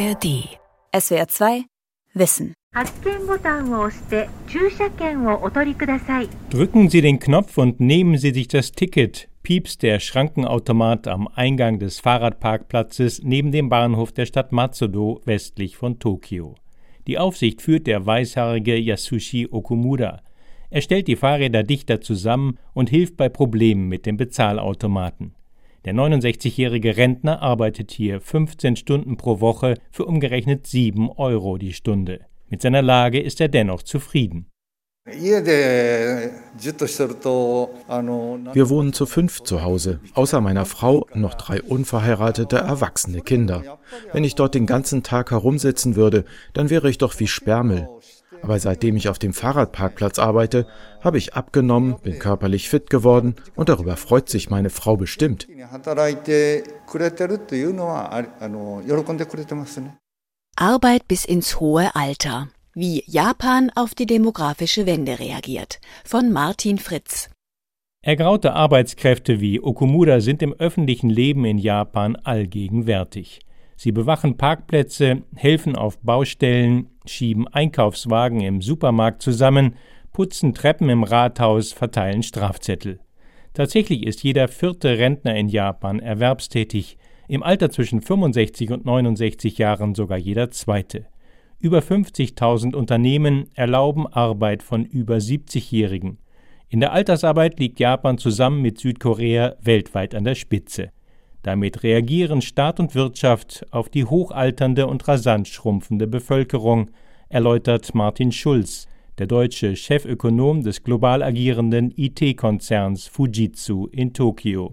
ARD. SWR 2 Wissen. Drücken Sie den Knopf und nehmen Sie sich das Ticket, piepst der Schrankenautomat am Eingang des Fahrradparkplatzes neben dem Bahnhof der Stadt Matsudo westlich von Tokio. Die Aufsicht führt der weißhaarige Yasushi Okumura. Er stellt die Fahrräder dichter zusammen und hilft bei Problemen mit dem Bezahlautomaten. Der 69-jährige Rentner arbeitet hier 15 Stunden pro Woche für umgerechnet 7 Euro die Stunde. Mit seiner Lage ist er dennoch zufrieden. Wir wohnen zu fünf zu Hause, außer meiner Frau noch drei unverheiratete erwachsene Kinder. Wenn ich dort den ganzen Tag herumsitzen würde, dann wäre ich doch wie Sperrmüll. Aber seitdem ich auf dem Fahrradparkplatz arbeite, habe ich abgenommen, bin körperlich fit geworden und darüber freut sich meine Frau bestimmt. Arbeit bis ins hohe Alter. Wie Japan auf die demografische Wende reagiert. Von Martin Fritz. Ergraute Arbeitskräfte wie Okumura sind im öffentlichen Leben in Japan allgegenwärtig. Sie bewachen Parkplätze, helfen auf Baustellen, schieben Einkaufswagen im Supermarkt zusammen, putzen Treppen im Rathaus, verteilen Strafzettel. Tatsächlich ist jeder vierte Rentner in Japan erwerbstätig, im Alter zwischen 65 und 69 Jahren sogar jeder zweite. Über 50.000 Unternehmen erlauben Arbeit von über 70-Jährigen. In der Altersarbeit liegt Japan zusammen mit Südkorea weltweit an der Spitze. Damit reagieren Staat und Wirtschaft auf die hochalternde und rasant schrumpfende Bevölkerung, erläutert Martin Schulz, der deutsche Chefökonom des global agierenden IT-Konzerns Fujitsu in Tokio.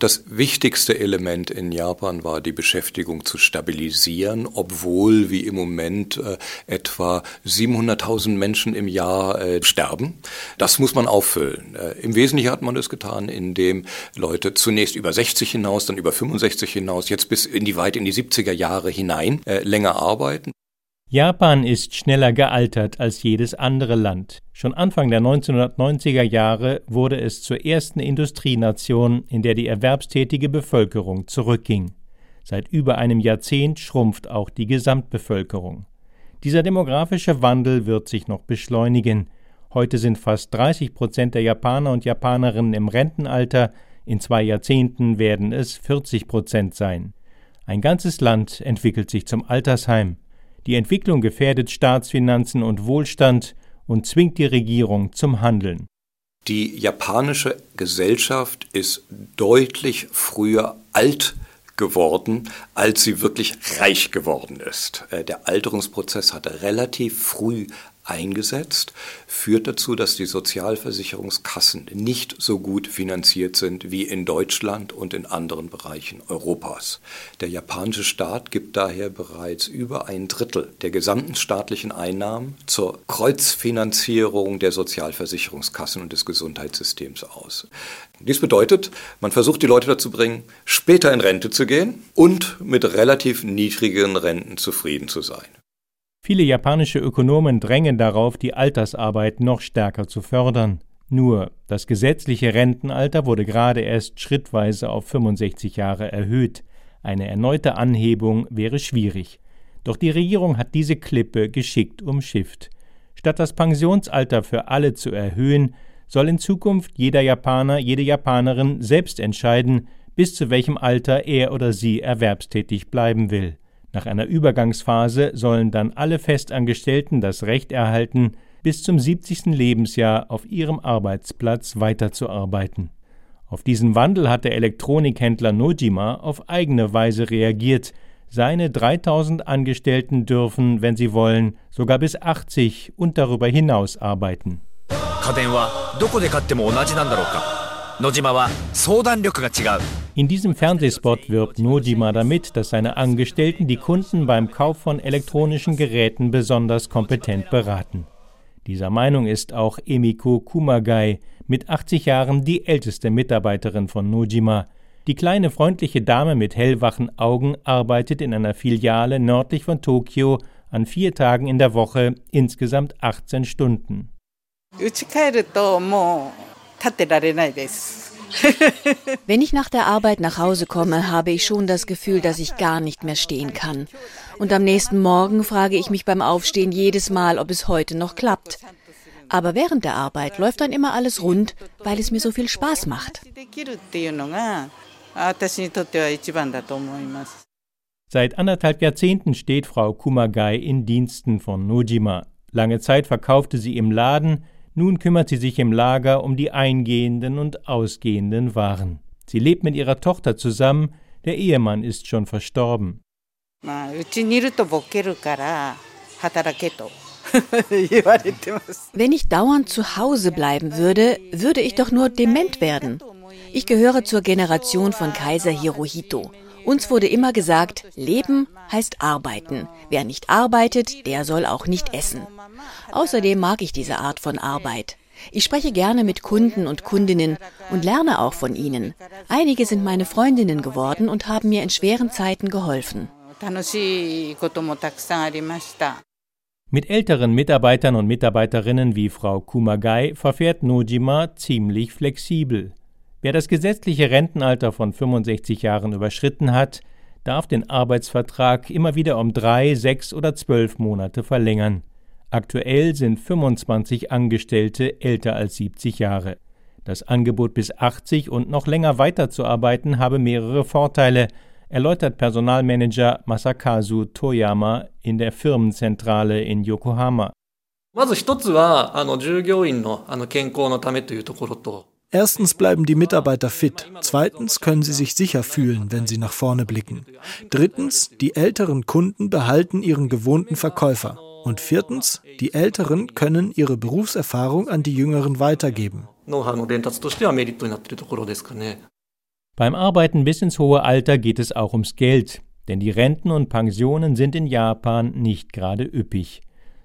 Das wichtigste Element in Japan war die Beschäftigung zu stabilisieren, obwohl wie im Moment äh, etwa 700.000 Menschen im Jahr äh, sterben. Das muss man auffüllen. Äh, Im Wesentlichen hat man das getan, indem Leute zunächst über 60 hinaus, dann über 65 hinaus, jetzt bis in die weit in die 70er Jahre hinein äh, länger arbeiten. Japan ist schneller gealtert als jedes andere Land. Schon Anfang der 1990er Jahre wurde es zur ersten Industrienation, in der die erwerbstätige Bevölkerung zurückging. Seit über einem Jahrzehnt schrumpft auch die Gesamtbevölkerung. Dieser demografische Wandel wird sich noch beschleunigen. Heute sind fast 30 Prozent der Japaner und Japanerinnen im Rentenalter, in zwei Jahrzehnten werden es 40 Prozent sein. Ein ganzes Land entwickelt sich zum Altersheim. Die Entwicklung gefährdet Staatsfinanzen und Wohlstand und zwingt die Regierung zum Handeln. Die japanische Gesellschaft ist deutlich früher alt geworden, als sie wirklich reich geworden ist. Äh, der Alterungsprozess hat relativ früh eingesetzt, führt dazu, dass die Sozialversicherungskassen nicht so gut finanziert sind wie in Deutschland und in anderen Bereichen Europas. Der japanische Staat gibt daher bereits über ein Drittel der gesamten staatlichen Einnahmen zur Kreuzfinanzierung der Sozialversicherungskassen und des Gesundheitssystems aus. Dies bedeutet, man versucht die Leute dazu bringen, später in Rente zu gehen und mit relativ niedrigen Renten zufrieden zu sein. Viele japanische Ökonomen drängen darauf, die Altersarbeit noch stärker zu fördern. Nur, das gesetzliche Rentenalter wurde gerade erst schrittweise auf 65 Jahre erhöht. Eine erneute Anhebung wäre schwierig. Doch die Regierung hat diese Klippe geschickt umschifft. Statt das Pensionsalter für alle zu erhöhen, soll in Zukunft jeder Japaner, jede Japanerin selbst entscheiden, bis zu welchem Alter er oder sie erwerbstätig bleiben will. Nach einer Übergangsphase sollen dann alle Festangestellten das Recht erhalten, bis zum 70. Lebensjahr auf ihrem Arbeitsplatz weiterzuarbeiten. Auf diesen Wandel hat der Elektronikhändler Nojima auf eigene Weise reagiert. Seine 3000 Angestellten dürfen, wenn sie wollen, sogar bis 80 und darüber hinaus arbeiten. 家電はどこで買っても同じなんだろうか野島は相談力が違う in diesem Fernsehspot wirbt Nojima damit, dass seine Angestellten die Kunden beim Kauf von elektronischen Geräten besonders kompetent beraten. Dieser Meinung ist auch Emiko Kumagai, mit 80 Jahren die älteste Mitarbeiterin von Nojima. Die kleine freundliche Dame mit hellwachen Augen arbeitet in einer Filiale nördlich von Tokio an vier Tagen in der Woche, insgesamt 18 Stunden. Wenn ich nach der Arbeit nach Hause komme, habe ich schon das Gefühl, dass ich gar nicht mehr stehen kann. Und am nächsten Morgen frage ich mich beim Aufstehen jedes Mal, ob es heute noch klappt. Aber während der Arbeit läuft dann immer alles rund, weil es mir so viel Spaß macht. Seit anderthalb Jahrzehnten steht Frau Kumagai in Diensten von Nojima. Lange Zeit verkaufte sie im Laden, nun kümmert sie sich im Lager um die eingehenden und ausgehenden Waren. Sie lebt mit ihrer Tochter zusammen, der Ehemann ist schon verstorben. Wenn ich dauernd zu Hause bleiben würde, würde ich doch nur dement werden. Ich gehöre zur Generation von Kaiser Hirohito. Uns wurde immer gesagt, Leben heißt arbeiten. Wer nicht arbeitet, der soll auch nicht essen. Außerdem mag ich diese Art von Arbeit. Ich spreche gerne mit Kunden und Kundinnen und lerne auch von ihnen. Einige sind meine Freundinnen geworden und haben mir in schweren Zeiten geholfen. Mit älteren Mitarbeitern und Mitarbeiterinnen wie Frau Kumagai verfährt Nojima ziemlich flexibel. Wer das gesetzliche Rentenalter von 65 Jahren überschritten hat, darf den Arbeitsvertrag immer wieder um drei, sechs oder zwölf Monate verlängern. Aktuell sind 25 Angestellte älter als 70 Jahre. Das Angebot bis 80 und noch länger weiterzuarbeiten habe mehrere Vorteile, erläutert Personalmanager Masakazu Toyama in der Firmenzentrale in Yokohama. まず一つは、あの、従業員の、あの、健康のためというところと、 Erstens bleiben die Mitarbeiter fit. Zweitens können sie sich sicher fühlen, wenn sie nach vorne blicken. Drittens, die älteren Kunden behalten ihren gewohnten Verkäufer. Und viertens, die Älteren können ihre Berufserfahrung an die Jüngeren weitergeben. Beim Arbeiten bis ins hohe Alter geht es auch ums Geld, denn die Renten und Pensionen sind in Japan nicht gerade üppig.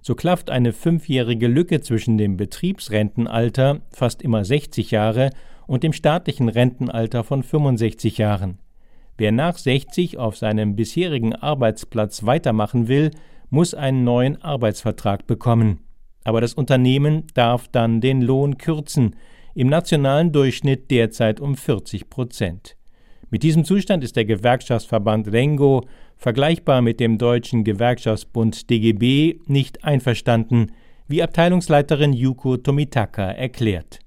So klafft eine fünfjährige Lücke zwischen dem Betriebsrentenalter, fast immer 60 Jahre, und dem staatlichen Rentenalter von 65 Jahren. Wer nach 60 auf seinem bisherigen Arbeitsplatz weitermachen will, muss einen neuen Arbeitsvertrag bekommen. Aber das Unternehmen darf dann den Lohn kürzen, im nationalen Durchschnitt derzeit um 40 Prozent. Mit diesem Zustand ist der Gewerkschaftsverband Rengo vergleichbar mit dem deutschen Gewerkschaftsbund DGB, nicht einverstanden, wie Abteilungsleiterin Yuko Tomitaka erklärt.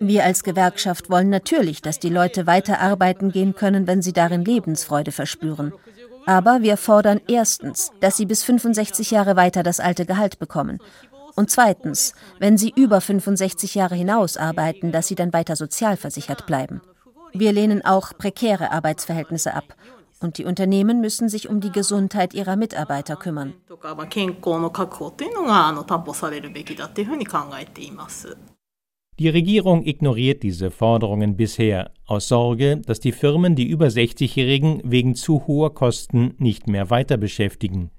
Wir als Gewerkschaft wollen natürlich, dass die Leute weiter arbeiten gehen können, wenn sie darin Lebensfreude verspüren. Aber wir fordern erstens, dass sie bis 65 Jahre weiter das alte Gehalt bekommen und zweitens, wenn sie über 65 Jahre hinaus arbeiten, dass sie dann weiter sozialversichert bleiben. Wir lehnen auch prekäre Arbeitsverhältnisse ab. Und die Unternehmen müssen sich um die Gesundheit ihrer Mitarbeiter kümmern. Die Regierung ignoriert diese Forderungen bisher, aus Sorge, dass die Firmen die über 60-Jährigen wegen zu hoher Kosten nicht mehr weiter beschäftigen.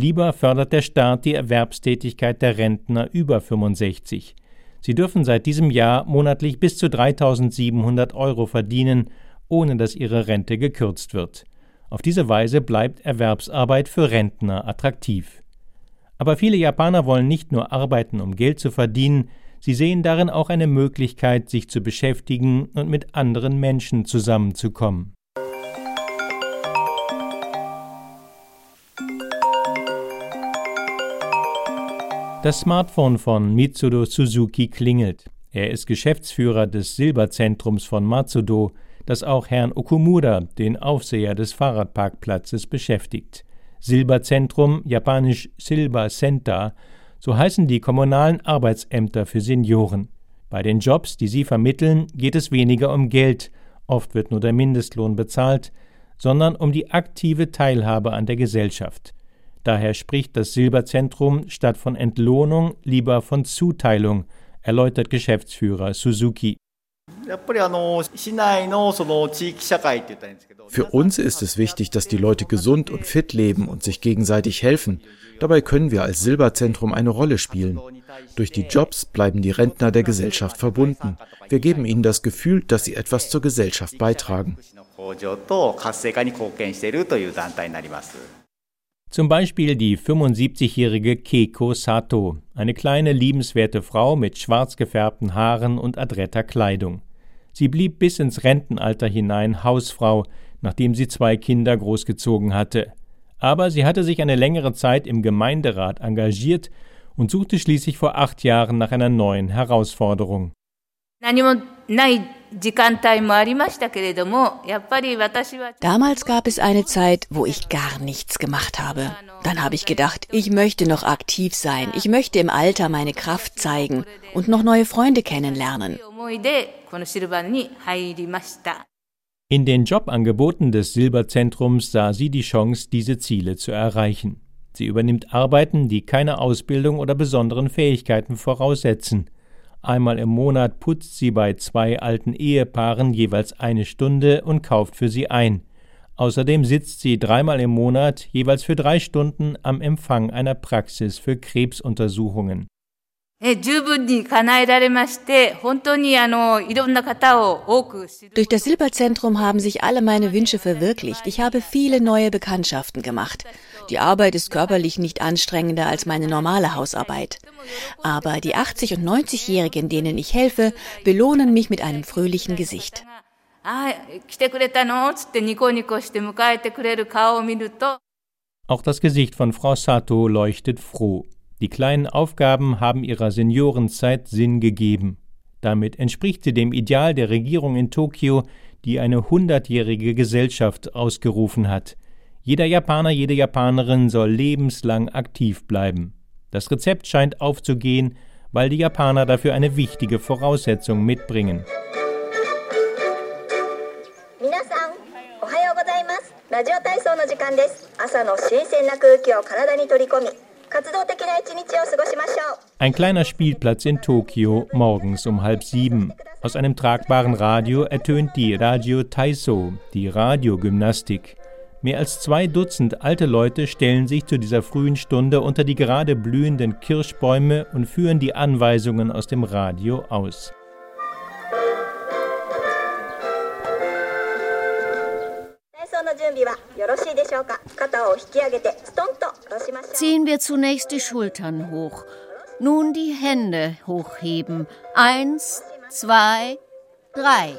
Lieber fördert der Staat die Erwerbstätigkeit der Rentner über 65. Sie dürfen seit diesem Jahr monatlich bis zu 3700 Euro verdienen, ohne dass ihre Rente gekürzt wird. Auf diese Weise bleibt Erwerbsarbeit für Rentner attraktiv. Aber viele Japaner wollen nicht nur arbeiten, um Geld zu verdienen, sie sehen darin auch eine Möglichkeit, sich zu beschäftigen und mit anderen Menschen zusammenzukommen. Das Smartphone von Mitsudo Suzuki klingelt. Er ist Geschäftsführer des Silberzentrums von Matsudo, das auch Herrn Okumura, den Aufseher des Fahrradparkplatzes, beschäftigt. Silberzentrum, japanisch Silber Center, so heißen die kommunalen Arbeitsämter für Senioren. Bei den Jobs, die sie vermitteln, geht es weniger um Geld, oft wird nur der Mindestlohn bezahlt, sondern um die aktive Teilhabe an der Gesellschaft. Daher spricht das Silberzentrum statt von Entlohnung lieber von Zuteilung, erläutert Geschäftsführer Suzuki. Für uns ist es wichtig, dass die Leute gesund und fit leben und sich gegenseitig helfen. Dabei können wir als Silberzentrum eine Rolle spielen. Durch die Jobs bleiben die Rentner der Gesellschaft verbunden. Wir geben ihnen das Gefühl, dass sie etwas zur Gesellschaft beitragen. Zum Beispiel die 75-jährige Keiko Sato, eine kleine liebenswerte Frau mit schwarz gefärbten Haaren und adretter Kleidung. Sie blieb bis ins Rentenalter hinein Hausfrau, nachdem sie zwei Kinder großgezogen hatte. Aber sie hatte sich eine längere Zeit im Gemeinderat engagiert und suchte schließlich vor acht Jahren nach einer neuen Herausforderung. Damals gab es eine Zeit, wo ich gar nichts gemacht habe. Dann habe ich gedacht, ich möchte noch aktiv sein, ich möchte im Alter meine Kraft zeigen und noch neue Freunde kennenlernen. In den Jobangeboten des Silberzentrums sah sie die Chance, diese Ziele zu erreichen. Sie übernimmt Arbeiten, die keine Ausbildung oder besonderen Fähigkeiten voraussetzen. Einmal im Monat putzt sie bei zwei alten Ehepaaren jeweils eine Stunde und kauft für sie ein. Außerdem sitzt sie dreimal im Monat jeweils für drei Stunden am Empfang einer Praxis für Krebsuntersuchungen. Durch das Silberzentrum haben sich alle meine Wünsche verwirklicht. Ich habe viele neue Bekanntschaften gemacht. Die Arbeit ist körperlich nicht anstrengender als meine normale Hausarbeit. Aber die 80- und 90-Jährigen, denen ich helfe, belohnen mich mit einem fröhlichen Gesicht. Auch das Gesicht von Frau Sato leuchtet froh. Die kleinen Aufgaben haben ihrer Seniorenzeit Sinn gegeben. Damit entspricht sie dem Ideal der Regierung in Tokio, die eine hundertjährige Gesellschaft ausgerufen hat. Jeder Japaner, jede Japanerin soll lebenslang aktiv bleiben. Das Rezept scheint aufzugehen, weil die Japaner dafür eine wichtige Voraussetzung mitbringen. Ein kleiner Spielplatz in Tokio morgens um halb sieben. Aus einem tragbaren Radio ertönt die Radio Taiso, die Radiogymnastik. Mehr als zwei Dutzend alte Leute stellen sich zu dieser frühen Stunde unter die gerade blühenden Kirschbäume und führen die Anweisungen aus dem Radio aus. Ziehen wir zunächst die Schultern hoch. Nun die Hände hochheben. Eins, zwei, drei.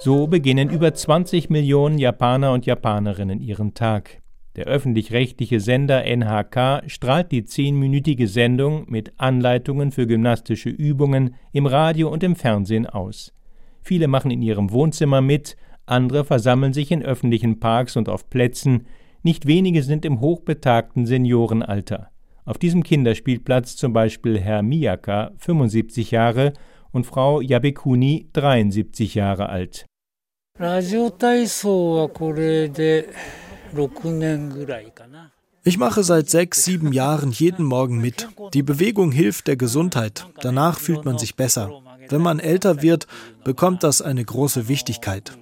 So beginnen über 20 Millionen Japaner und Japanerinnen ihren Tag. Der öffentlich-rechtliche Sender NHK strahlt die zehnminütige Sendung mit Anleitungen für gymnastische Übungen im Radio und im Fernsehen aus. Viele machen in ihrem Wohnzimmer mit, andere versammeln sich in öffentlichen Parks und auf Plätzen, nicht wenige sind im hochbetagten Seniorenalter. Auf diesem Kinderspielplatz zum Beispiel Herr Miyaka, 75 Jahre, und Frau Yabekuni, 73 Jahre alt. Ich mache seit sechs, sieben Jahren jeden Morgen mit. Die Bewegung hilft der Gesundheit. Danach fühlt man sich besser. Wenn man älter wird, bekommt das eine große Wichtigkeit.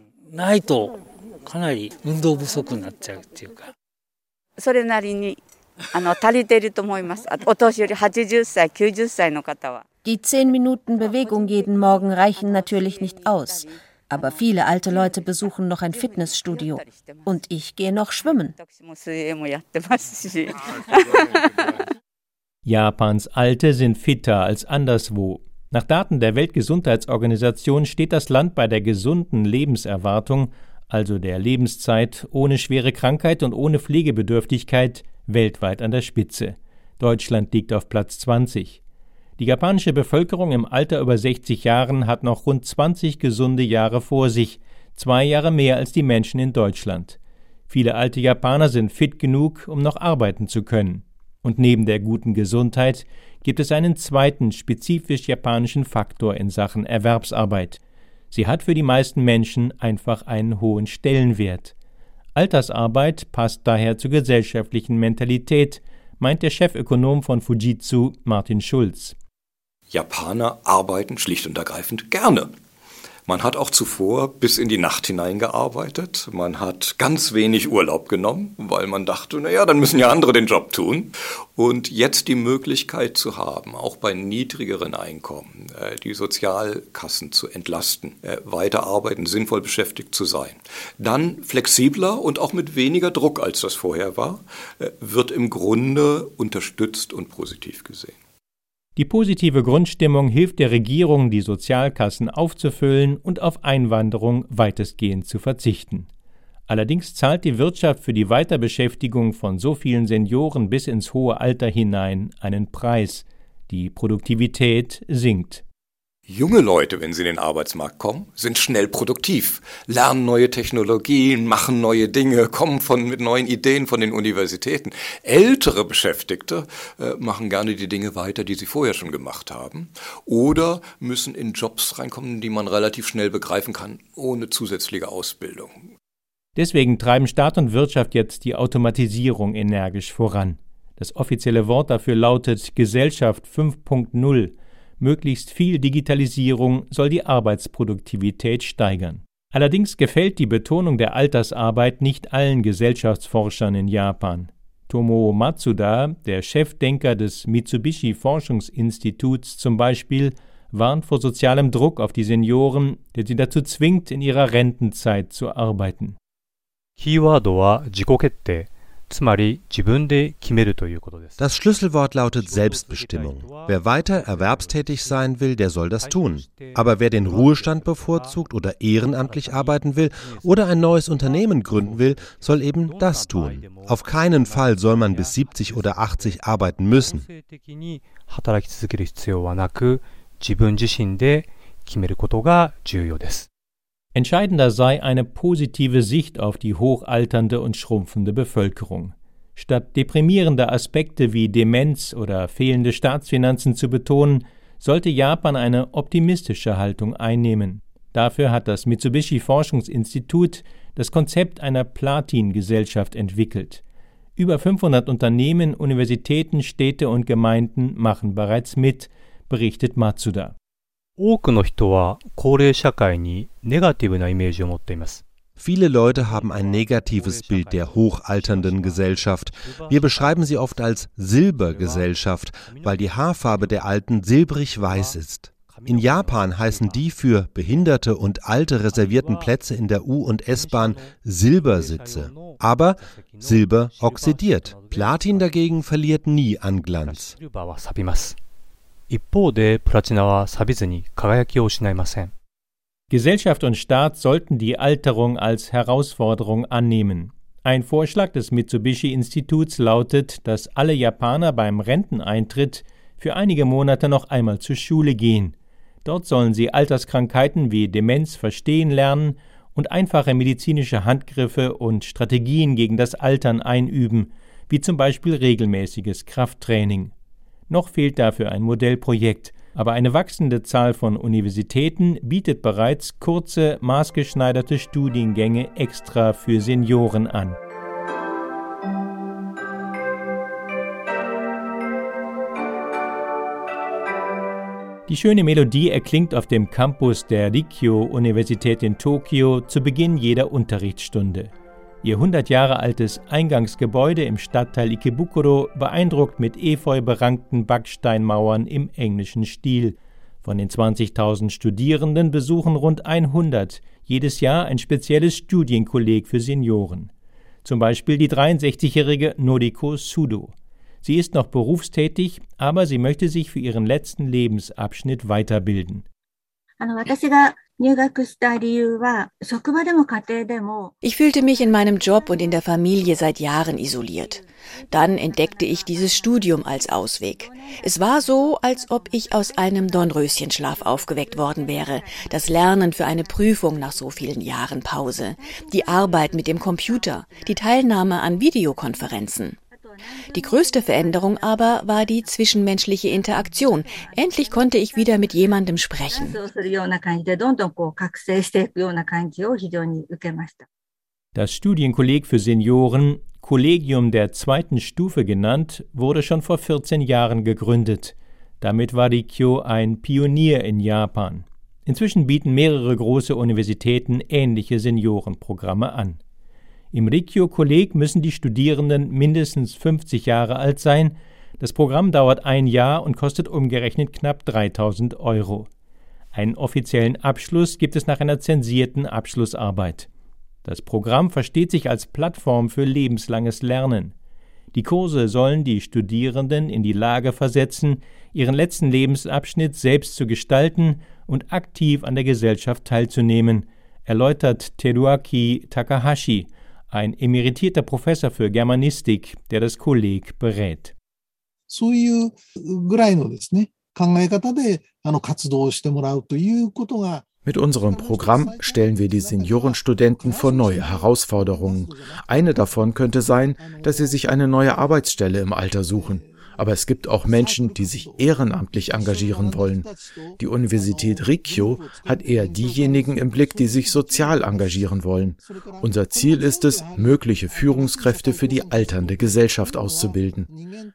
Die zehn Minuten Bewegung jeden Morgen reichen natürlich nicht aus. Aber viele alte Leute besuchen noch ein Fitnessstudio. Und ich gehe noch schwimmen. Japans Alte sind fitter als anderswo. Nach Daten der Weltgesundheitsorganisation steht das Land bei der gesunden Lebenserwartung, also der Lebenszeit ohne schwere Krankheit und ohne Pflegebedürftigkeit, weltweit an der Spitze. Deutschland liegt auf Platz 20. Die japanische Bevölkerung im Alter über 60 Jahren hat noch rund 20 gesunde Jahre vor sich, zwei Jahre mehr als die Menschen in Deutschland. Viele alte Japaner sind fit genug, um noch arbeiten zu können. Und neben der guten Gesundheit gibt es einen zweiten spezifisch japanischen Faktor in Sachen Erwerbsarbeit. Sie hat für die meisten Menschen einfach einen hohen Stellenwert. Altersarbeit passt daher zur gesellschaftlichen Mentalität, meint der Chefökonom von Fujitsu, Martin Schulz. Japaner arbeiten schlicht und ergreifend gerne. Man hat auch zuvor bis in die Nacht hineingearbeitet. Man hat ganz wenig Urlaub genommen, weil man dachte, na ja, dann müssen ja andere den Job tun. Und jetzt die Möglichkeit zu haben, auch bei niedrigeren Einkommen, äh, die Sozialkassen zu entlasten, äh, weiterarbeiten, sinnvoll beschäftigt zu sein. Dann flexibler und auch mit weniger Druck, als das vorher war, äh, wird im Grunde unterstützt und positiv gesehen. Die positive Grundstimmung hilft der Regierung, die Sozialkassen aufzufüllen und auf Einwanderung weitestgehend zu verzichten. Allerdings zahlt die Wirtschaft für die Weiterbeschäftigung von so vielen Senioren bis ins hohe Alter hinein einen Preis. Die Produktivität sinkt. Junge Leute, wenn sie in den Arbeitsmarkt kommen, sind schnell produktiv, lernen neue Technologien, machen neue Dinge, kommen von, mit neuen Ideen von den Universitäten. Ältere Beschäftigte äh, machen gerne die Dinge weiter, die sie vorher schon gemacht haben, oder müssen in Jobs reinkommen, die man relativ schnell begreifen kann, ohne zusätzliche Ausbildung. Deswegen treiben Staat und Wirtschaft jetzt die Automatisierung energisch voran. Das offizielle Wort dafür lautet Gesellschaft 5.0 Möglichst viel Digitalisierung soll die Arbeitsproduktivität steigern. Allerdings gefällt die Betonung der Altersarbeit nicht allen Gesellschaftsforschern in Japan. Tomo Matsuda, der Chefdenker des Mitsubishi Forschungsinstituts zum Beispiel, warnt vor sozialem Druck auf die Senioren, der sie dazu zwingt, in ihrer Rentenzeit zu arbeiten. Keyword は自己決定 das Schlüsselwort lautet Selbstbestimmung. Wer weiter erwerbstätig sein will, der soll das tun. Aber wer den Ruhestand bevorzugt oder ehrenamtlich arbeiten will oder ein neues Unternehmen gründen will, soll eben das tun. Auf keinen Fall soll man bis 70 oder 80 arbeiten müssen. Entscheidender sei eine positive Sicht auf die hochalternde und schrumpfende Bevölkerung. Statt deprimierende Aspekte wie Demenz oder fehlende Staatsfinanzen zu betonen, sollte Japan eine optimistische Haltung einnehmen. Dafür hat das Mitsubishi Forschungsinstitut das Konzept einer Platin-Gesellschaft entwickelt. Über 500 Unternehmen, Universitäten, Städte und Gemeinden machen bereits mit, berichtet Matsuda. 多くの人は高齢社会にネガティブなイメージを持っています。Viele Leute haben ein negatives Bild der hochalternden Gesellschaft. Wir beschreiben sie oft als Silbergesellschaft, weil die Haarfarbe der Alten silbrig-weiß ist. In Japan heißen die für Behinderte und Alte reservierten Plätze in der U- und S-Bahn Silbersitze. Aber Silber oxidiert. Platin dagegen verliert nie an Glanz. 一方でプラチナは錆びずに輝きを失いません。Gesellschaft und Staat sollten die Alterung als Herausforderung annehmen. Ein Vorschlag des Mitsubishi-Instituts lautet, dass alle Japaner beim Renteneintritt für einige Monate noch einmal zur Schule gehen. Dort sollen sie Alterskrankheiten wie Demenz verstehen lernen und einfache medizinische Handgriffe und Strategien gegen das Altern einüben, wie zum Beispiel regelmäßiges Krafttraining. Noch fehlt dafür ein Modellprojekt, aber eine wachsende Zahl von Universitäten bietet bereits kurze, maßgeschneiderte Studiengänge extra für Senioren an. Die schöne Melodie erklingt auf dem Campus der Rikyo-Universität in Tokio zu Beginn jeder Unterrichtsstunde. Ihr 100 Jahre altes Eingangsgebäude im Stadtteil Ikebukuro beeindruckt mit efeu berankten Backsteinmauern im englischen Stil. Von den 20.000 Studierenden besuchen rund 100 jedes Jahr ein spezielles Studienkolleg für Senioren. Zum Beispiel die 63-jährige Noriko Sudo. Sie ist noch berufstätig, aber sie möchte sich für ihren letzten Lebensabschnitt weiterbilden. Ich fühlte mich in meinem Job und in der Familie seit Jahren isoliert. Dann entdeckte ich dieses Studium als Ausweg. Es war so, als ob ich aus einem Dornröschenschlaf aufgeweckt worden wäre. Das Lernen für eine Prüfung nach so vielen Jahren Pause, die Arbeit mit dem Computer, die Teilnahme an Videokonferenzen. Die größte Veränderung aber war die zwischenmenschliche Interaktion. Endlich konnte ich wieder mit jemandem sprechen. Das Studienkolleg für Senioren, Kollegium der zweiten Stufe genannt, wurde schon vor 14 Jahren gegründet. Damit war die Kyo ein Pionier in Japan. Inzwischen bieten mehrere große Universitäten ähnliche Seniorenprogramme an. Im Rikyo-Kolleg müssen die Studierenden mindestens 50 Jahre alt sein. Das Programm dauert ein Jahr und kostet umgerechnet knapp 3000 Euro. Einen offiziellen Abschluss gibt es nach einer zensierten Abschlussarbeit. Das Programm versteht sich als Plattform für lebenslanges Lernen. Die Kurse sollen die Studierenden in die Lage versetzen, ihren letzten Lebensabschnitt selbst zu gestalten und aktiv an der Gesellschaft teilzunehmen, erläutert Teruaki Takahashi, ein emeritierter Professor für Germanistik, der das Kolleg berät. そういうぐらいのですね、考え方であの活動をしてもらうということが mit unserem Programm stellen wir die Seniorenstudenten vor neue Herausforderungen. Eine davon könnte sein, dass sie sich eine neue Arbeitsstelle im Alter suchen. Aber es gibt auch Menschen, die sich ehrenamtlich engagieren wollen. Die Universität Rikyo hat eher diejenigen im Blick, die sich sozial engagieren wollen. Unser Ziel ist es, mögliche Führungskräfte für die alternde Gesellschaft auszubilden.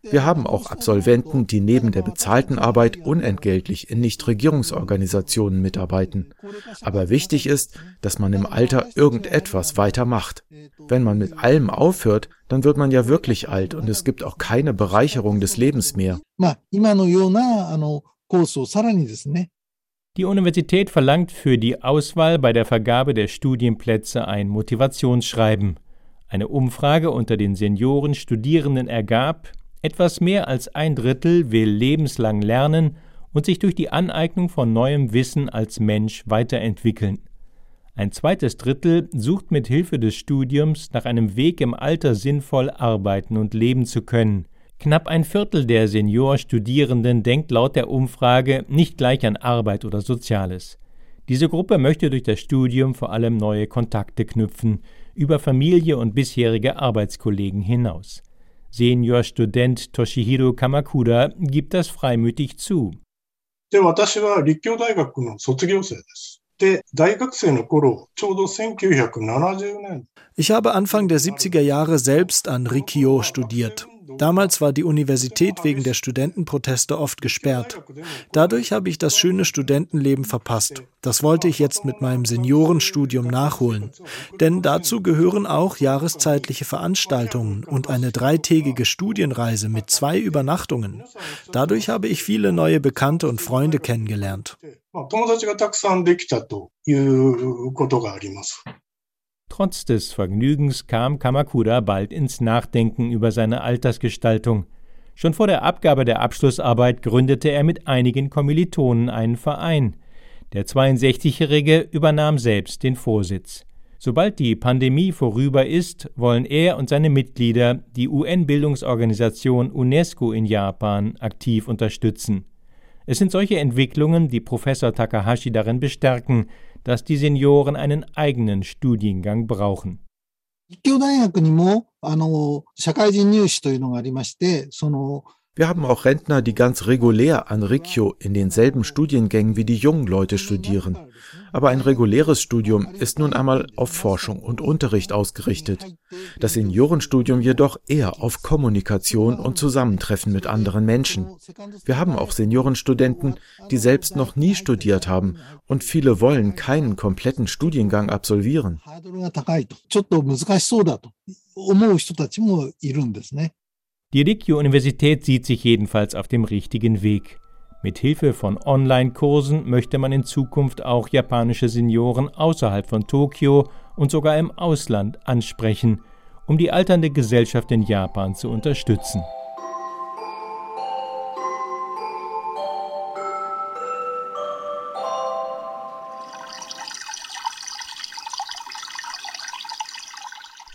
Wir haben auch Absolventen, die neben der bezahlten Arbeit unentgeltlich in Nichtregierungsorganisationen mitarbeiten. Aber wichtig ist, dass man im Alter irgendetwas weitermacht. Wenn man mit allem aufhört, dann wird man ja wirklich alt und es gibt auch keine Bereicherung des Lebens mehr. Die Universität verlangt für die Auswahl bei der Vergabe der Studienplätze ein Motivationsschreiben. Eine Umfrage unter den Senioren-Studierenden ergab, etwas mehr als ein Drittel will lebenslang lernen und sich durch die Aneignung von neuem Wissen als Mensch weiterentwickeln. Ein zweites Drittel sucht mit Hilfe des Studiums nach einem Weg im Alter sinnvoll arbeiten und leben zu können. Knapp ein Viertel der Seniorstudierenden denkt laut der Umfrage nicht gleich an Arbeit oder Soziales. Diese Gruppe möchte durch das Studium vor allem neue Kontakte knüpfen, über Familie und bisherige Arbeitskollegen hinaus. Seniorstudent Toshihiro Kamakura gibt das freimütig zu. で、私は立教大学の卒業生です。 Ich habe Anfang der 70er Jahre selbst an Rikyo studiert. Damals war die Universität wegen der Studentenproteste oft gesperrt. Dadurch habe ich das schöne Studentenleben verpasst. Das wollte ich jetzt mit meinem Seniorenstudium nachholen. Denn dazu gehören auch jahreszeitliche Veranstaltungen und eine dreitägige Studienreise mit zwei Übernachtungen. Dadurch habe ich viele neue Bekannte und Freunde kennengelernt. 友達がたくさんできたということがあります。Trotz des Vergnügens kam Kamakura bald ins Nachdenken über seine Altersgestaltung. Schon vor der Abgabe der Abschlussarbeit gründete er mit einigen Kommilitonen einen Verein. Der 62-Jährige übernahm selbst den Vorsitz. Sobald die Pandemie vorüber ist, wollen er und seine Mitglieder die UN-Bildungsorganisation UNESCO in Japan aktiv unterstützen. Es sind solche Entwicklungen, die Professor Takahashi darin bestärken, dass die Senioren einen eigenen Studiengang brauchen. 立教大学にも、あの、社会人入試というのがありまして、その、 wir haben auch Rentner, die ganz regulär an Rikyo in denselben Studiengängen wie die jungen Leute studieren. Aber ein reguläres Studium ist nun einmal auf Forschung und Unterricht ausgerichtet. Das Seniorenstudium jedoch eher auf Kommunikation und Zusammentreffen mit anderen Menschen. Wir haben auch Seniorenstudenten, die selbst noch nie studiert haben und viele wollen keinen kompletten Studiengang absolvieren. Die Rikyo-Universität sieht sich jedenfalls auf dem richtigen Weg. Mit Hilfe von Online-Kursen möchte man in Zukunft auch japanische Senioren außerhalb von Tokio und sogar im Ausland ansprechen, um die alternde Gesellschaft in Japan zu unterstützen.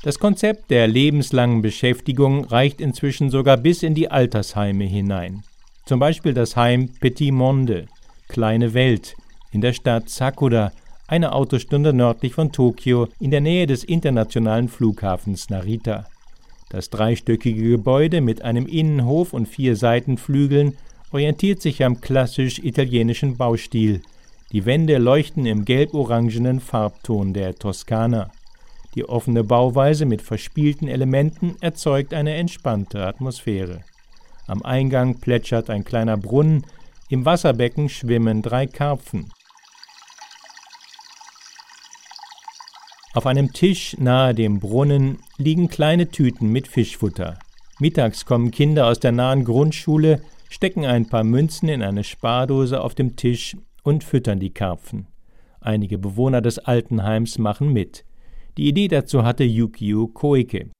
Das Konzept der lebenslangen Beschäftigung reicht inzwischen sogar bis in die Altersheime hinein. Zum Beispiel das Heim Petit Monde, Kleine Welt, in der Stadt Sakura, eine Autostunde nördlich von Tokio, in der Nähe des internationalen Flughafens Narita. Das dreistöckige Gebäude mit einem Innenhof und vier Seitenflügeln orientiert sich am klassisch italienischen Baustil. Die Wände leuchten im gelb-orangenen Farbton der Toskana. Die offene Bauweise mit verspielten Elementen erzeugt eine entspannte Atmosphäre. Am Eingang plätschert ein kleiner Brunnen, im Wasserbecken schwimmen drei Karpfen. Auf einem Tisch nahe dem Brunnen liegen kleine Tüten mit Fischfutter. Mittags kommen Kinder aus der nahen Grundschule, stecken ein paar Münzen in eine Spardose auf dem Tisch und füttern die Karpfen. Einige Bewohner des Altenheims machen mit. Die Idee dazu hatte Yukio Koike.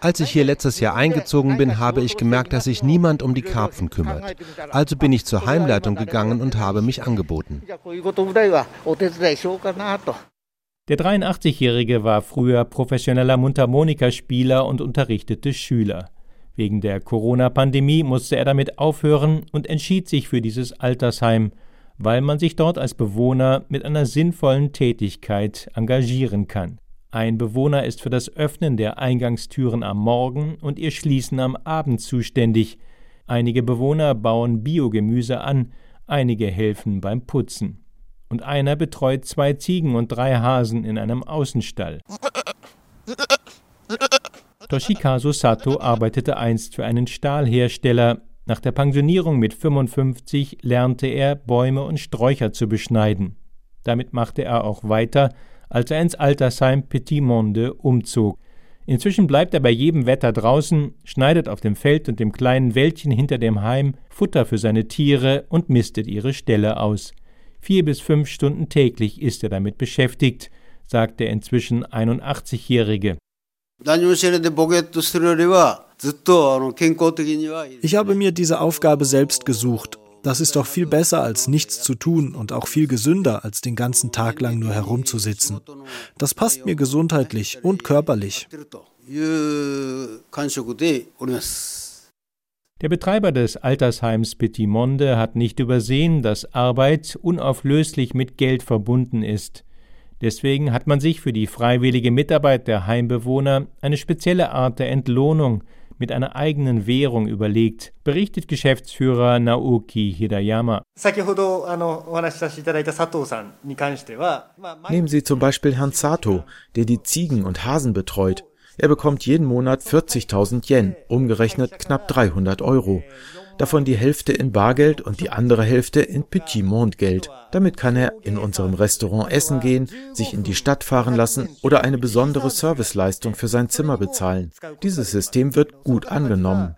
Als ich hier letztes Jahr eingezogen bin, habe ich gemerkt, dass sich niemand um die Karpfen kümmert. Also bin ich zur Heimleitung gegangen und habe mich angeboten. Der 83-Jährige war früher professioneller Mundharmonikaspieler und unterrichtete Schüler. Wegen der Corona-Pandemie musste er damit aufhören und entschied sich für dieses Altersheim, weil man sich dort als Bewohner mit einer sinnvollen Tätigkeit engagieren kann. Ein Bewohner ist für das Öffnen der Eingangstüren am Morgen und ihr Schließen am Abend zuständig. Einige Bewohner bauen Biogemüse an, einige helfen beim Putzen. Und einer betreut zwei Ziegen und drei Hasen in einem Außenstall. Toshikazu Sato arbeitete einst für einen Stahlhersteller. Nach der Pensionierung mit 55 lernte er, Bäume und Sträucher zu beschneiden. Damit machte er auch weiter, als er ins Altersheim Petit Monde umzog. Inzwischen bleibt er bei jedem Wetter draußen, schneidet auf dem Feld und dem kleinen Wäldchen hinter dem Heim Futter für seine Tiere und mistet ihre Ställe aus. Vier bis fünf Stunden täglich ist er damit beschäftigt, sagt der inzwischen 81-Jährige. Ich habe mir diese Aufgabe selbst gesucht. Das ist doch viel besser als nichts zu tun und auch viel gesünder als den ganzen Tag lang nur herumzusitzen. Das passt mir gesundheitlich und körperlich. Der Betreiber des Altersheims Petit Monde hat nicht übersehen, dass Arbeit unauflöslich mit Geld verbunden ist. Deswegen hat man sich für die freiwillige Mitarbeit der Heimbewohner eine spezielle Art der Entlohnung mit einer eigenen Währung überlegt, berichtet Geschäftsführer Naoki Hidayama. Nehmen Sie zum Beispiel Herrn Sato, der die Ziegen und Hasen betreut. Er bekommt jeden Monat 40.000 Yen, umgerechnet knapp 300 Euro davon die Hälfte in Bargeld und die andere Hälfte in Petit Monde Geld. Damit kann er in unserem Restaurant essen gehen, sich in die Stadt fahren lassen oder eine besondere Serviceleistung für sein Zimmer bezahlen. Dieses System wird gut angenommen.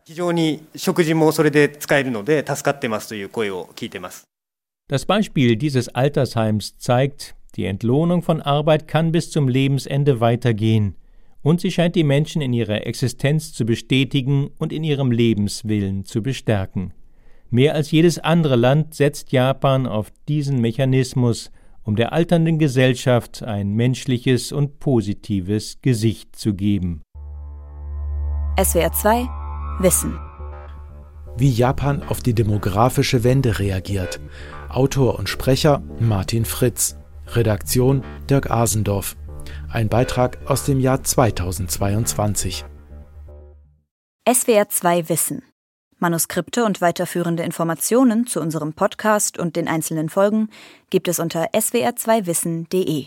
Das Beispiel dieses Altersheims zeigt, die Entlohnung von Arbeit kann bis zum Lebensende weitergehen und sie scheint die Menschen in ihrer Existenz zu bestätigen und in ihrem Lebenswillen zu bestärken. Mehr als jedes andere Land setzt Japan auf diesen Mechanismus, um der alternden Gesellschaft ein menschliches und positives Gesicht zu geben. SWR 2 Wissen Wie Japan auf die demografische Wende reagiert. Autor und Sprecher Martin Fritz. Redaktion Dirk Asendorf. Ein Beitrag aus dem Jahr 2022. SWR 2 Wissen. Manuskripte und weiterführende Informationen zu unserem Podcast und den einzelnen Folgen gibt es unter swr2wissen.de.